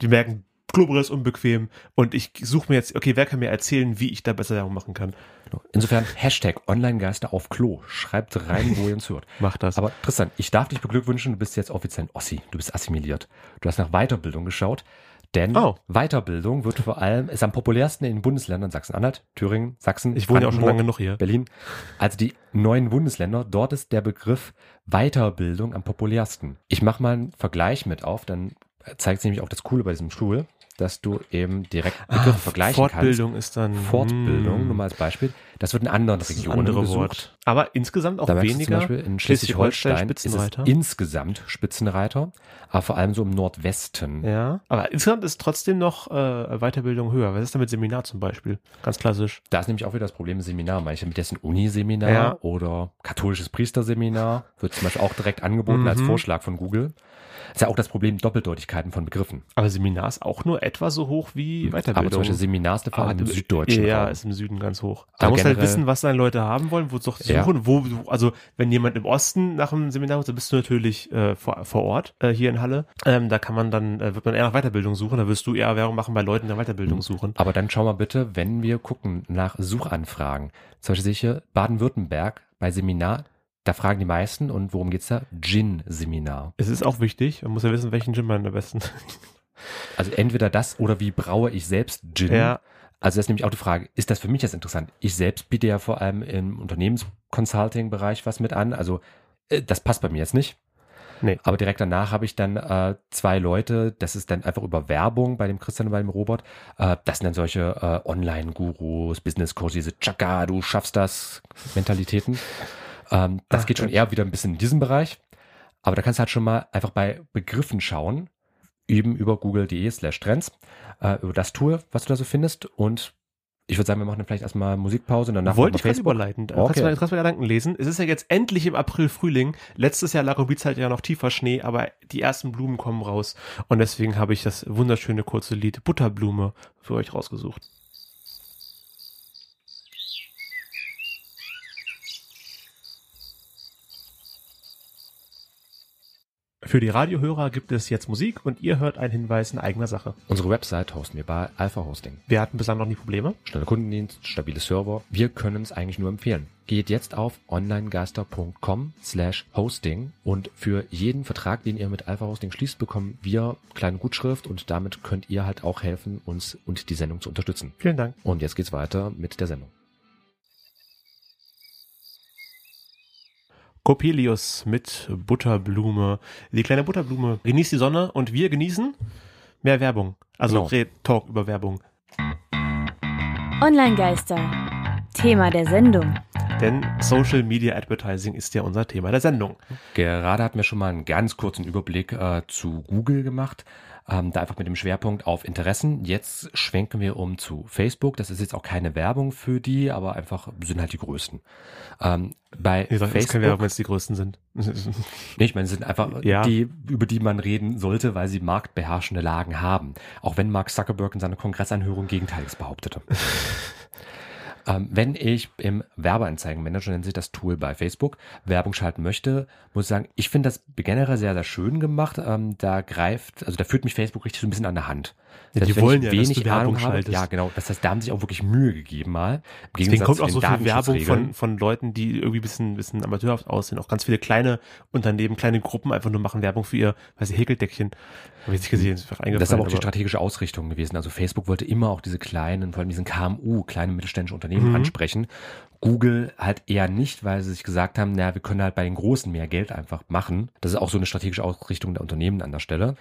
die merken, Klobrill ist unbequem und ich suche mir jetzt, okay, wer kann mir erzählen, wie ich da besser Werbung machen kann? Insofern Hashtag Online-Geister auf Klo. Schreibt rein, wo ihr uns hört. Mach das. Aber Tristan, ich darf dich beglückwünschen, du bist jetzt offiziell ein Ossi. Du bist assimiliert. Du hast nach Weiterbildung geschaut. Denn Oh. Weiterbildung wird vor allem, ist am populärsten in den Bundesländern Sachsen-Anhalt, Thüringen, Sachsen, ich wohne ja auch schon lange noch hier. Berlin. Also die neuen Bundesländer, dort ist der Begriff Weiterbildung am populärsten. Ich mache mal einen Vergleich mit auf, dann zeigt sich nämlich auch das Coole bei diesem Stuhl, dass du eben direkt Begriffe vergleichen Ah, Fortbildung ist dann kannst. Fortbildung, hm. nur mal als Beispiel. Das wird in anderen Das Regionen andere besucht. Wort. Aber insgesamt auch Da weniger. zum Beispiel in Schleswig-Holstein Schleswig-Holstein ist es Spitzenreiter. insgesamt Spitzenreiter, aber vor allem so im Nordwesten. Ja, aber insgesamt ist trotzdem noch äh, Weiterbildung höher. Was ist da mit Seminar zum Beispiel? Ganz klassisch. Da ist nämlich auch wieder das Problem Seminar. Manche mit jetzt ein Uniseminar Ja. oder katholisches Priesterseminar wird zum Beispiel auch direkt angeboten als Mhm. Vorschlag von Google. ist ja auch das Problem Doppeldeutigkeiten von Begriffen. Aber Seminar ist auch nur etwa so hoch wie Weiterbildung. Aber zum Beispiel Seminar ist eine Frage im süddeutschen Ja, Raum. ist im Süden ganz hoch. Da muss halt generell- wissen, was deine Leute haben wollen, wo doch Ja. suchen, wo also wenn jemand im Osten nach einem Seminar muss, dann bist du natürlich äh, vor, vor Ort, äh, hier in Halle. Ähm, da kann man dann, äh, wird man eher nach Weiterbildung suchen, da wirst du eher Werbung machen bei Leuten, die nach Weiterbildung suchen. Aber dann schau mal bitte, wenn wir gucken nach Suchanfragen. Zum Beispiel sehe ich hier Baden-Württemberg bei Seminar, da fragen die meisten und worum geht's da? Gin-Seminar. Es ist auch wichtig, man muss ja wissen, welchen Gym man am besten. Also entweder das oder wie braue ich selbst Gin. ja, Also das ist nämlich auch die Frage, ist das für mich jetzt interessant? Ich selbst biete ja vor allem im Unternehmensconsulting-Bereich was mit an. Also äh, das passt bei mir jetzt nicht. Nee. Aber direkt danach habe ich dann äh, zwei Leute, das ist dann einfach über Werbung bei dem Christian und bei dem Robert. Äh, das sind dann solche äh, Online-Gurus, Business-Coaches, diese Chaka, du schaffst das Mentalitäten. Ähm, das Ach geht schon eher wieder ein bisschen in diesem Bereich. Aber da kannst du halt schon mal einfach bei Begriffen schauen, üben über google.de slash trends, äh, über das Tool, was du da so findest. Und ich würde sagen, wir machen dann vielleicht erstmal Musikpause und danach wollte ich gerade überleiten. Okay. Kannst du mal- kannst du mal Gedanken lesen. Es ist ja jetzt endlich im April Frühling. Letztes Jahr lag die Zeit ja noch tiefer Schnee, aber die ersten Blumen kommen raus. Und deswegen habe ich das wunderschöne kurze Lied Butterblume für euch rausgesucht. Für die Radiohörer gibt es jetzt Musik und ihr hört einen Hinweis in eigener Sache. Unsere Website hosten wir bei Alpha Hosting. Wir hatten bislang noch nie Probleme. Schneller Kundendienst, stabile Server. Wir können es eigentlich nur empfehlen. Geht jetzt auf onlinegeister.com slash hosting und für jeden Vertrag, den ihr mit Alpha Hosting schließt, bekommen wir kleine Gutschrift und damit könnt ihr halt auch helfen, uns und die Sendung zu unterstützen. Vielen Dank. Und jetzt geht's weiter mit der Sendung. Coppelius mit Butterblume. Die kleine Butterblume genießt die Sonne und wir genießen mehr Werbung. Also Genau. Red Talk über Werbung. Online-Geister. Thema der Sendung. Denn Social Media Advertising ist ja unser Thema der Sendung. Gerade hatten wir schon mal einen ganz kurzen Überblick äh, zu Google gemacht. Ähm, da einfach mit dem Schwerpunkt auf Interessen. Jetzt schwenken wir um zu Facebook. Das ist jetzt auch keine Werbung für die, aber einfach sind halt die größten. Ähm, bei gesagt, es ist keine Facebook, Werbung, wenn es die größten sind. Nee, ich meine, es sind einfach Ja. die, über die man reden sollte, weil sie marktbeherrschende Lagen haben. Auch wenn Mark Zuckerberg in seiner Kongressanhörung Gegenteiliges behauptete. ähm, wenn ich im Werbeanzeigenmanager, nennt sich das Tool bei Facebook, Werbung schalten möchte, muss ich sagen, ich finde das generell sehr, sehr schön gemacht. Ähm, da greift, also da führt mich Facebook richtig so ein bisschen an der Hand. Ja, die wollen ja, dass wenig du Werbung Ahnung habe, ja genau, das heißt, da haben sie sich auch wirklich Mühe gegeben mal. Im Deswegen kommt auch so viel Werbung von, von Leuten, die irgendwie ein bisschen, bisschen amateurhaft aussehen. Auch ganz viele kleine Unternehmen, kleine Gruppen einfach nur machen Werbung für ihr, weiß ich, Häkeldeckchen. Habe ich nicht gesehen, ist eingefallen. Das ist aber auch die strategische Ausrichtung gewesen. Also Facebook wollte immer auch diese kleinen, vor allem diesen KMU, kleine mittelständische Unternehmen Mhm. ansprechen. Google halt eher nicht, weil sie sich gesagt haben, naja, wir können halt bei den Großen mehr Geld einfach machen. Das ist auch so eine strategische Ausrichtung der Unternehmen an der Stelle.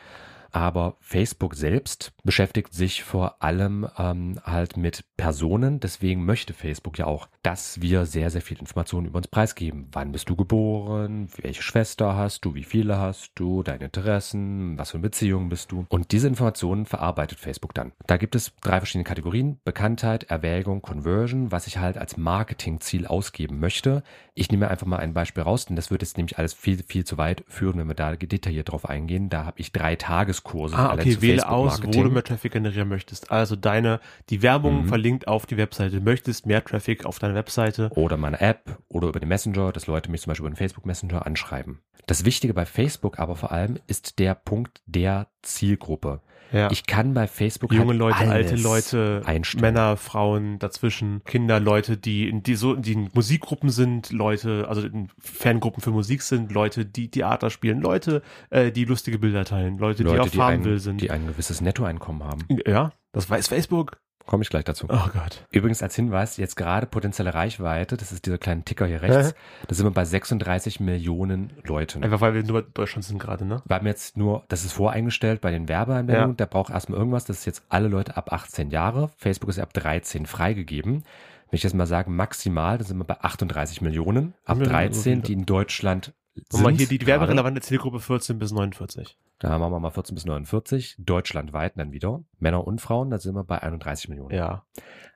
Aber Facebook selbst beschäftigt sich vor allem ähm, halt mit Personen. Deswegen möchte Facebook ja auch, dass wir sehr, sehr viel Informationen über uns preisgeben. Wann bist du geboren? Welche Schwester hast du? Wie viele hast du? Deine Interessen? Was für eine Beziehung bist du? Und diese Informationen verarbeitet Facebook dann. Da gibt es drei verschiedene Kategorien. Bekanntheit, Erwägung, Conversion, was ich halt als Marketingziel ausgeben möchte. Ich nehme einfach mal ein Beispiel raus, denn das wird jetzt nämlich alles viel, viel zu weit führen, wenn wir da detailliert drauf eingehen. Da habe ich drei Tageskurse. Ah, okay, wähle aus, wo du mehr Traffic generieren möchtest. Also deine, die Werbung Mhm. verlinkt auf die Webseite. Du möchtest mehr Traffic auf deine Webseite. oder meine App oder über den Messenger, dass Leute mich zum Beispiel über den Facebook Messenger anschreiben. Das Wichtige bei Facebook aber vor allem ist der Punkt der Zielgruppe. Ja. Ich kann bei Facebook Junge halt Leute, alte Leute, einstellen. Männer, Frauen, dazwischen, Kinder, Leute, die in die so die in Musikgruppen sind, Leute, also in Fangruppen für Musik sind, Leute, die Theater spielen, Leute, äh, die lustige Bilder teilen, Leute, die Leute, auf die Farmville ein, sind. die ein gewisses Nettoeinkommen haben. ja, das weiß Facebook. Komme ich gleich dazu. Oh Gott. Übrigens als Hinweis, jetzt gerade potenzielle Reichweite, das ist dieser kleine Ticker hier rechts, da sind wir bei 36 Millionen Leuten. Einfach weil wir nur Deutschland sind gerade, ne? Wir haben jetzt nur, das ist voreingestellt bei den Werbeanwendungen, Ja. da braucht erstmal irgendwas, das ist jetzt alle Leute ab 18 Jahre. Facebook ist ab 13 freigegeben. Wenn ich jetzt mal sage, maximal, dann sind wir bei 38 Millionen, ab Ja, so 13, viele. die in Deutschland Und mal sind. hier die werberelevante Zielgruppe 14 bis 49. Da machen wir mal 14 bis 49, deutschlandweit dann wieder. Männer und Frauen, da sind wir bei 31 Millionen. Ja.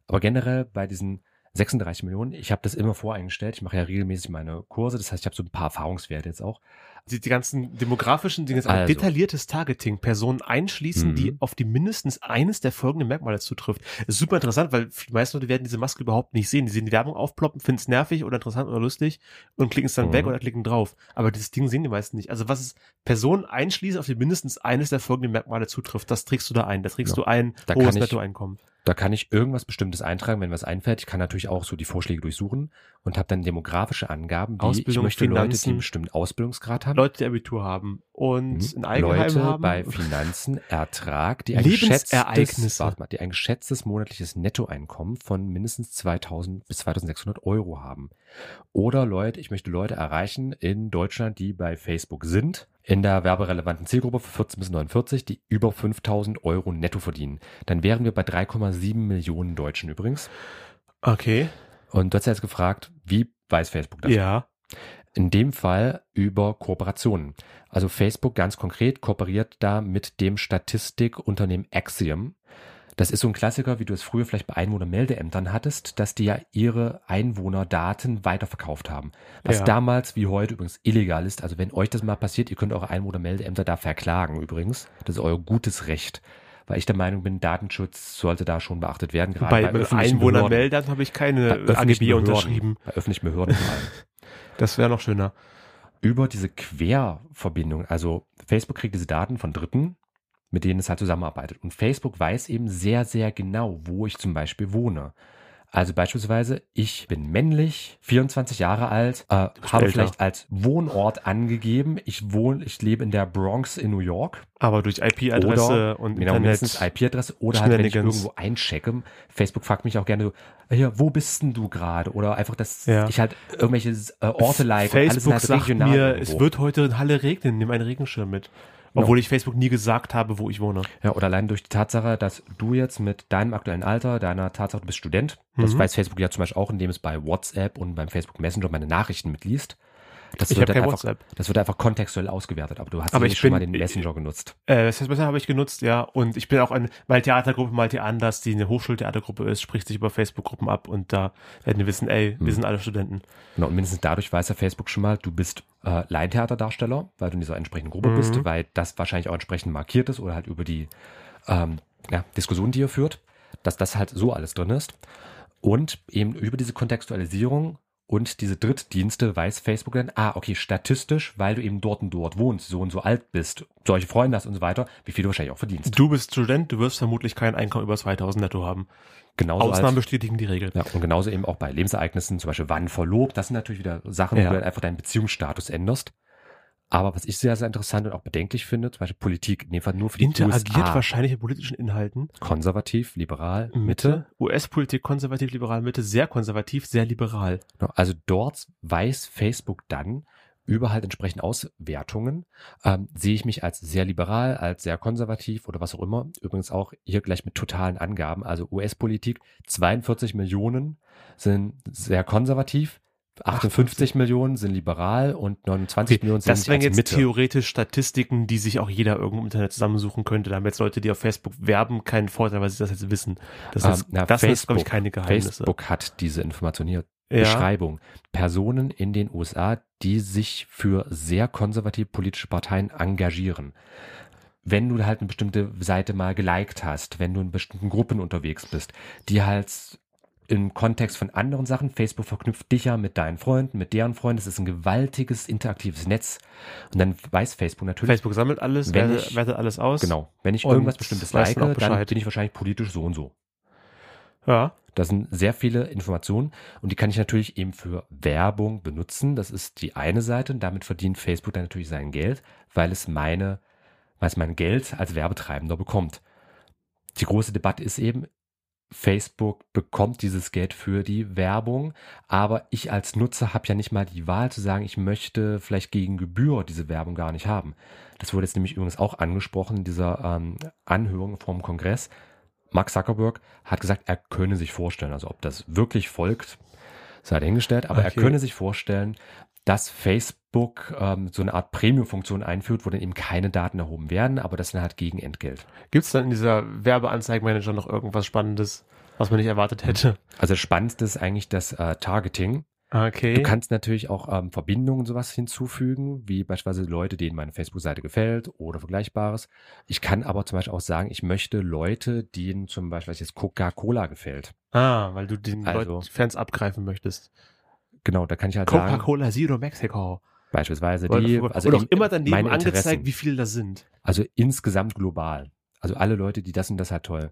Aber generell bei diesen 36 Millionen, ich habe das immer voreingestellt. Ich mache ja regelmäßig meine Kurse, das heißt, ich habe so ein paar Erfahrungswerte jetzt auch. Die, die ganzen demografischen Dinge, also Also. detailliertes Targeting, Personen einschließen, Mhm. die auf die mindestens eines der folgenden Merkmale zutrifft. Das ist super interessant, weil die meisten Leute werden diese Maske überhaupt nicht sehen. Die sehen die Werbung aufploppen, finden es nervig oder interessant oder lustig und klicken es dann Mhm. weg oder klicken drauf. Aber dieses Ding sehen die meisten nicht. Also was ist Personen einschließen, auf die mindestens eines der folgenden Merkmale zutrifft, das trägst du da ein. Da trägst Ja. du ein Da hohes kann ich- Nettoeinkommen. Da kann ich irgendwas Bestimmtes eintragen, wenn was einfällt. Ich kann natürlich auch so die Vorschläge durchsuchen und habe dann demografische Angaben, wie ich Ausbildung, möchte Leute, die Finanzen. einen bestimmten Ausbildungsgrad haben. Leute, die Abitur haben und Mhm. ein Eigenheim Leute haben. bei Finanzen, Ertrag, die ein, geschätztes, warte mal, die ein geschätztes monatliches Nettoeinkommen von mindestens 2000 bis 2600 Euro haben. Oder Leute, ich möchte Leute erreichen in Deutschland, die bei Facebook sind, in der werberelevanten Zielgruppe für 14 bis 49, die über 5000 Euro netto verdienen. Dann wären wir bei 3,7 Millionen Deutschen übrigens. Okay. Und du hast ja jetzt gefragt, wie weiß Facebook das? Ja. In dem Fall über Kooperationen. Also Facebook ganz konkret kooperiert da mit dem Statistikunternehmen Axiom. Das ist so ein Klassiker, wie du es früher vielleicht bei Einwohnermeldeämtern hattest, dass die ja ihre Einwohnerdaten weiterverkauft haben. Was Ja. damals wie heute übrigens illegal ist. Also wenn euch das mal passiert, ihr könnt eure Einwohnermeldeämter da verklagen übrigens. Das ist euer gutes Recht. Weil ich der Meinung bin, Datenschutz sollte da schon beachtet werden. Gerade Bei, bei. Einwohnermeldern habe ich keine AGB unterschrieben. Bei öffentlichen Behörden vor allem. Das wäre noch schöner. über diese Querverbindung, also Facebook kriegt diese Daten von Dritten, mit denen es halt zusammenarbeitet. Und Facebook weiß eben sehr, sehr genau, wo ich zum Beispiel wohne. Also beispielsweise, ich bin männlich, 24 Jahre alt, äh, habe vielleicht als Wohnort angegeben, ich wohne, ich lebe in der Bronx in New York. Aber durch IP-Adresse und genau, mindestens Internet. IP-Adresse oder halt, wenn ich irgendwo einchecke. Facebook fragt mich auch gerne so, hier, wo bist denn du gerade? Oder einfach, dass Ja. ich halt irgendwelche äh, Orte like und alles Facebook halt sagt regional mir, irgendwo. es wird heute in Halle regnen, nimm einen Regenschirm mit. Obwohl ich Facebook nie gesagt habe, wo ich wohne. Ja, oder allein durch die Tatsache, dass du jetzt mit deinem aktuellen Alter, deiner Tatsache, du bist Student, das Mhm. weiß Facebook ja zum Beispiel auch, indem es bei WhatsApp und beim Facebook Messenger meine Nachrichten mitliest. Das Ich wird habe dann kein einfach, WhatsApp. Das wird einfach kontextuell ausgewertet, aber du hast Aber ich schon bin- mal den Messenger genutzt. Äh, das heißt, habe ich genutzt, ja. Und ich bin auch eine Maltheatergruppe, Malte Anders, die eine Hochschultheatergruppe ist, spricht sich über Facebook-Gruppen ab und da werden wir wissen, ey, Hm. wir sind alle Studenten. Genau, und mindestens dadurch weiß ja Facebook schon mal, du bist äh, Laientheaterdarsteller, weil du in dieser entsprechenden Gruppe Mhm. bist, weil das wahrscheinlich auch entsprechend markiert ist oder halt über die ähm, ja, Diskussion, die ihr führt, dass das halt so alles drin ist. Und eben über diese Kontextualisierung und diese Drittdienste weiß Facebook dann, ah, okay, statistisch, weil du eben dort und dort wohnst, so und so alt bist, solche Freunde hast und so weiter, wie viel du wahrscheinlich auch verdienst. Du bist Student, du wirst vermutlich kein Einkommen über 2000 netto haben. Genauso als- Ausnahmen bestätigen die Regel. Ja, und genauso eben auch bei Lebensereignissen, zum Beispiel wann verlobt, das sind natürlich wieder Sachen, Ja. wo du halt einfach deinen Beziehungsstatus änderst. Aber was ich sehr, sehr interessant und auch bedenklich finde, zum Beispiel Politik, in dem Fall nur für die Interagiert USA. wahrscheinlich mit politischen Inhalten. Konservativ, liberal, Mitte. US-Politik konservativ, liberal, Mitte, sehr konservativ, sehr liberal. Genau, Also dort weiß Facebook dann über halt entsprechende Auswertungen, ähm, sehe ich mich als sehr liberal, als sehr konservativ oder was auch immer. Übrigens auch hier gleich mit totalen Angaben. Also US-Politik, 42 Millionen sind sehr konservativ, 58 Millionen sind liberal und 29 Millionen sind Das wären jetzt Mitte. theoretisch Statistiken, die sich auch jeder irgendwo im Internet zusammensuchen könnte. Da haben jetzt Leute, die auf Facebook werben, keinen Vorteil, weil sie das jetzt wissen. Das Ähm, ist, na, das ist glaube ich, Facebook- keine Geheimnisse. Facebook hat diese Information hier. Ja. Beschreibung. Personen in den USA, die sich für sehr konservative politische Parteien engagieren. Wenn du halt eine bestimmte Seite mal geliked hast, wenn du in bestimmten Gruppen unterwegs bist, die halt im Kontext von anderen Sachen, Facebook verknüpft dich ja mit deinen Freunden, mit deren Freunden, es ist ein gewaltiges interaktives Netz. Und dann weiß Facebook natürlich, Facebook sammelt alles, Wenn wertet, ich- wertet alles aus. genau, wenn ich irgendwas Bestimmtes like, dann bin ich wahrscheinlich politisch so und so. Ja. Das sind sehr viele Informationen und die kann ich natürlich eben für Werbung benutzen. Das ist die eine Seite und damit verdient Facebook dann natürlich sein Geld, weil es meine, weil es mein Geld als Werbetreibender bekommt. Die große Debatte ist eben, Facebook bekommt dieses Geld für die Werbung, aber ich als Nutzer habe ja nicht mal die Wahl zu sagen, ich möchte vielleicht gegen Gebühr diese Werbung gar nicht haben. Das wurde jetzt nämlich übrigens auch angesprochen in dieser ähm, Anhörung vom Kongress. Mark Zuckerberg hat gesagt, er könne sich vorstellen, also ob das wirklich folgt, sei dahingestellt, aber Okay. er könne sich vorstellen, dass Facebook ähm, so eine Art Premium-Funktion einführt, wo dann eben keine Daten erhoben werden, aber das dann halt gegen Entgelt. Gibt es dann in dieser Werbeanzeigenmanager noch irgendwas Spannendes, was man nicht erwartet hätte? Also das Spannendste ist eigentlich das äh, Targeting. Okay. Du kannst natürlich auch ähm, Verbindungen und sowas hinzufügen, wie beispielsweise Leute, denen meine Facebook-Seite gefällt oder Vergleichbares. Ich kann aber zum Beispiel auch sagen, ich möchte Leute, denen zum Beispiel jetzt Coca-Cola gefällt. ah, weil du den Also- Leuten Fans abgreifen möchtest. Genau, da kann ich halt sagen, Coca-Cola Zero Mexico. Beispielsweise die, also auch in- immer daneben angezeigt, wie viele das sind. Also insgesamt global. Also alle Leute, die das und das halt toll.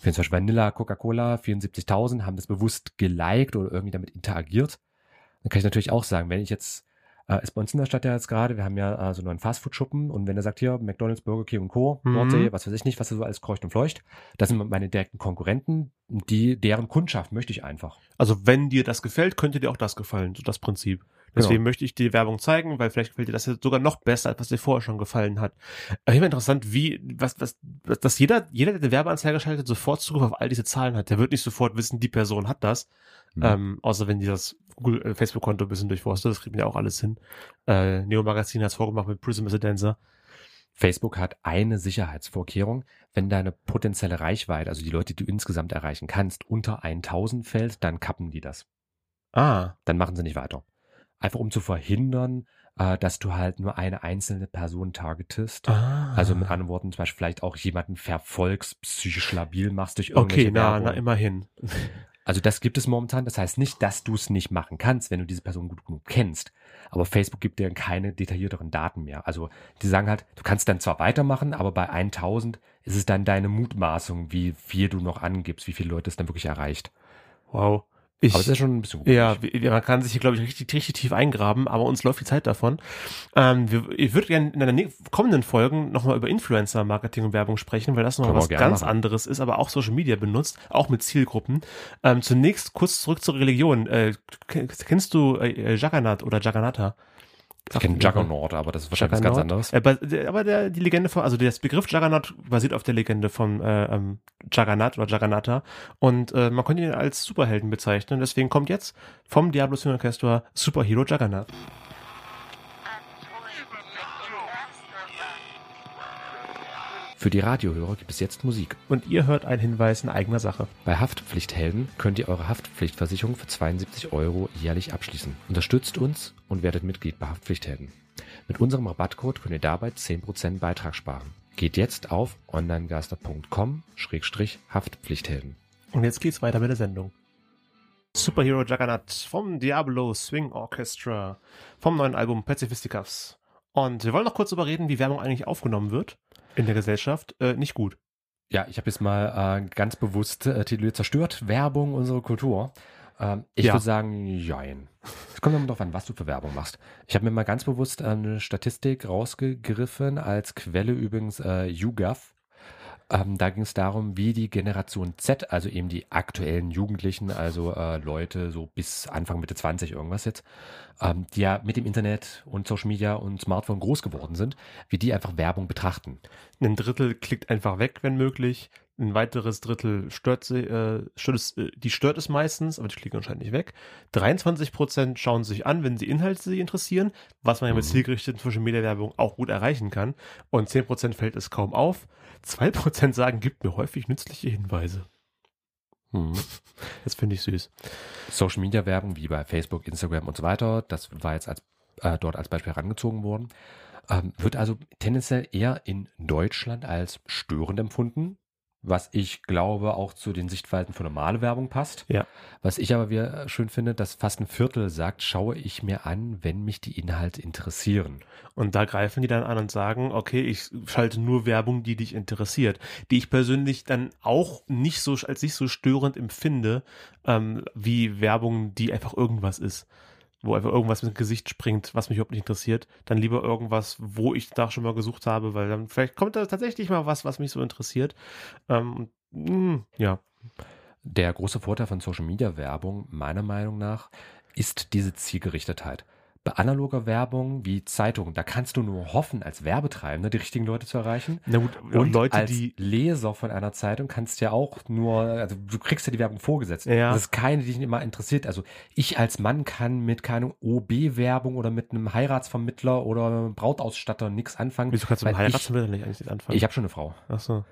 Für zum Beispiel Vanilla, Coca-Cola, 74.000 haben das bewusst geliked oder irgendwie damit interagiert. Dann kann ich natürlich auch sagen, wenn ich jetzt, äh, ist bei uns in der Stadt ja jetzt gerade, wir haben ja äh, so einen neuen Fastfood-Schuppen und wenn er sagt, hier, McDonalds, Burger King und Co., Mhm. Nordsee, was weiß ich nicht, was da so alles kreucht und fleucht, das sind meine direkten Konkurrenten, die, deren Kundschaft möchte ich einfach. Also wenn dir das gefällt, könnte dir auch das gefallen, so das Prinzip. Deswegen möchte ich die Werbung zeigen, weil vielleicht gefällt dir das ja sogar noch besser, als was dir vorher schon gefallen hat. Aber immer interessant, wie, was, was, dass jeder, jeder, der eine Werbeanzeige schaltet, sofort Zugriff auf all diese Zahlen hat. Der wird nicht sofort wissen, die Person hat das. Mhm. Ähm, außer wenn die das Google, äh, Facebook-Konto ein bisschen durchforstet, das kriegen wir ja auch alles hin. Äh, Neo Magazin hat es vorgemacht mit Prism Residenza. Facebook hat eine Sicherheitsvorkehrung. Wenn deine potenzielle Reichweite, also die Leute, die du insgesamt erreichen kannst, unter 1000 fällt, dann kappen die das. Ah, Dann machen sie nicht weiter. Einfach um zu verhindern, äh, dass du halt nur eine einzelne Person targetest. ah. Also mit anderen Worten, zum Beispiel vielleicht auch jemanden verfolgst, psychisch labil machst durch irgendwelche Okay, na, Werbung. na, immerhin. Also das gibt es momentan. Das heißt nicht, dass du es nicht machen kannst, wenn du diese Person gut genug kennst. Aber Facebook gibt dir keine detaillierteren Daten mehr. Also die sagen halt, du kannst dann zwar weitermachen, aber bei 1000 ist es dann deine Mutmaßung, wie viel du noch angibst, wie viele Leute es dann wirklich erreicht. Wow. Ich, aber es ist schon ein bisschen Ja, gruselig. wie- man kann sich hier, glaube ich, richtig, richtig tief eingraben, aber uns läuft die Zeit davon. Ähm, wir, ich würde gerne in den kommenden Folgen nochmal über Influencer-Marketing und Werbung sprechen, weil das noch was ganz machen. anderes ist, aber auch Social Media benutzt, auch mit Zielgruppen. Ähm, zunächst kurz zurück zur Religion. Äh, kennst du äh, Jagannath oder Jagannatha? Ich kenne Juggernaut, aber das ist wahrscheinlich was ganz anderes. Äh, der- aber der, die Legende von, also der Begriff Juggernaut basiert auf der Legende von äh, ähm, Juggernaut oder Juggernatha und äh, man konnte ihn als Superhelden bezeichnen. Deswegen kommt jetzt vom Diablo Swing Orchestra Superhero Juggernaut. Für die Radiohörer gibt es jetzt Musik. Und ihr hört einen Hinweis in eigener Sache. Bei Haftpflichthelden könnt ihr eure Haftpflichtversicherung für 72 Euro jährlich abschließen. Unterstützt uns und werdet Mitglied bei Haftpflichthelden. Mit unserem Rabattcode könnt ihr dabei 10% Beitrag sparen. Geht jetzt auf onlinegaster.com-haftpflichthelden. Und jetzt geht's weiter mit der Sendung. Superhero Juggernaut vom Diablo Swing Orchestra vom neuen Album Pacifisticus. Und wir wollen noch kurz darüber reden, wie Werbung eigentlich aufgenommen wird in der Gesellschaft. Äh, nicht gut. Ja, ich habe jetzt mal äh, ganz bewusst äh, tituliert zerstört Werbung unsere Kultur. Ähm, ich Ja. würde sagen, jein. Es kommt immer darauf an, was du für Werbung machst. Ich habe mir mal ganz bewusst eine Statistik rausgegriffen, als Quelle übrigens äh, YouGov. Ähm, da ging es darum, wie die Generation Z, also eben die aktuellen Jugendlichen, also äh, Leute so bis Anfang Mitte 20 irgendwas jetzt, ähm, die ja mit dem Internet und Social Media und Smartphone groß geworden sind, wie die einfach Werbung betrachten. Ein Drittel klickt einfach weg, wenn möglich. Ein weiteres Drittel stört sie, äh, stört es, äh, die stört es meistens, aber die klicken anscheinend nicht weg. 23 Prozent schauen sich an, wenn sie Inhalte sie interessieren, was man ja mit Mhm. zielgerichteten Social Media Werbung auch gut erreichen kann. Und 10 Prozent fällt es kaum auf. 2 Prozent sagen, gibt mir häufig nützliche Hinweise. Mhm. Das finde ich süß. Social Media Werbung wie bei Facebook, Instagram und so weiter, das war jetzt als, äh, dort als Beispiel herangezogen worden, ähm, wird also tendenziell eher in Deutschland als störend empfunden, was ich glaube auch zu den Sichtweisen für normale Werbung passt. Ja. Was ich aber wieder schön finde, dass fast ein Viertel sagt, schaue ich mir an, wenn mich die Inhalte interessieren. Und da greifen die dann an und sagen, okay, ich schalte nur Werbung, die dich interessiert, die ich persönlich dann auch nicht so als nicht so störend empfinde, ähm, wie Werbung, die einfach irgendwas ist. Wo einfach irgendwas mit dem Gesicht springt, was mich überhaupt nicht interessiert. Dann lieber irgendwas, wo ich da schon mal gesucht habe, weil dann vielleicht kommt da tatsächlich mal was, was mich so interessiert. Ähm, mh, ja. Der große Vorteil von Social Media Werbung, meiner Meinung nach, ist diese Zielgerichtetheit. Bei analoger Werbung wie Zeitung, da kannst du nur hoffen, als Werbetreibender die richtigen Leute zu erreichen. Na gut, Und Leute, als die Leser von einer Zeitung kannst ja auch nur, also du kriegst ja die Werbung vorgesetzt. Ja. Das ist keine, die dich immer interessiert. Also ich als Mann kann mit keine OB-Werbung oder mit einem Heiratsvermittler oder einem Brautausstatter nichts anfangen. Wieso kannst du mit weil Heiratsmittel nicht eigentlich anfangen? Ich, ich habe schon eine Frau. Ach so.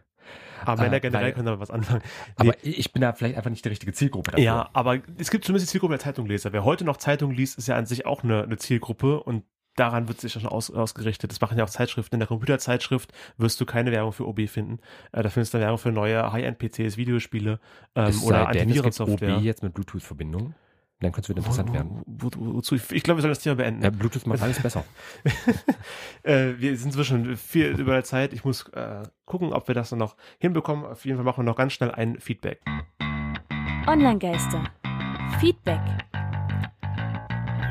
Aber Männer Äh, generell weil- können damit was anfangen. Aber ich bin da vielleicht einfach nicht die richtige Zielgruppe dafür. Ja, aber es gibt zumindest die Zielgruppe der Zeitungleser. Wer heute noch Zeitung liest, ist ja an sich auch eine, eine Zielgruppe und daran wird sich ja schon aus, ausgerichtet. Das machen ja auch Zeitschriften. In der Computerzeitschrift wirst du keine Werbung für OB finden. Äh, da findest du Werbung für neue High-End-PCs, Videospiele ähm, oder Antivirensoftware. OB jetzt mit Bluetooth-Verbindung. Dann könnte es wieder interessant werden. Wo, wo, wozu? Ich, ich glaube, wir sollen das Thema beenden. Ja, Bluetooth macht alles besser. Äh, wir sind inzwischen viel über der Zeit. Ich muss äh, gucken, ob wir das dann noch hinbekommen. Auf jeden Fall machen wir noch ganz schnell ein Feedback. Online-Geister. Feedback.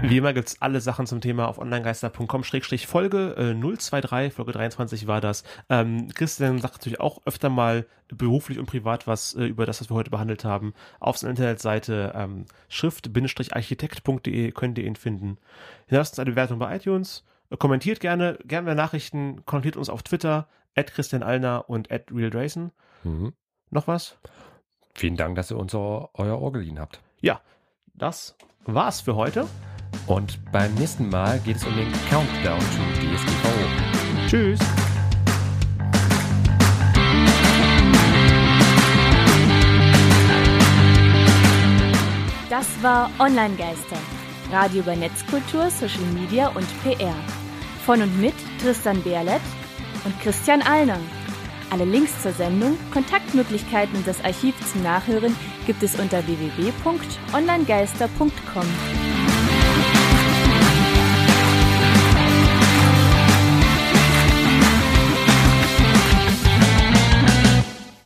Wie immer gibt's alle Sachen zum Thema auf onlinegeister.com-folge äh, 023, Folge 23 war das. Ähm, Christian sagt natürlich auch öfter mal beruflich und privat was äh, über das, was wir heute behandelt haben. Auf seiner Internetseite ähm, schrift-architekt.de könnt ihr ihn finden. Hinterlasst uns eine Bewertung bei iTunes. Äh, kommentiert gerne, gerne mehr Nachrichten. Kontaktiert uns auf Twitter, at Christian Allner und at RealDrayson. Mhm. Noch was? Vielen Dank, dass ihr uns euer, euer Ohr geliehen habt. Ja, das war's für heute. Und beim nächsten Mal geht es um den Countdown to DSGVO. Tschüss. Das war Online-Geister. Radio über Netzkultur, Social Media und PR. Von und mit Tristan Berlet und Christian Allner. Alle Links zur Sendung, Kontaktmöglichkeiten und das Archiv zum Nachhören gibt es unter www.onlinegeister.com.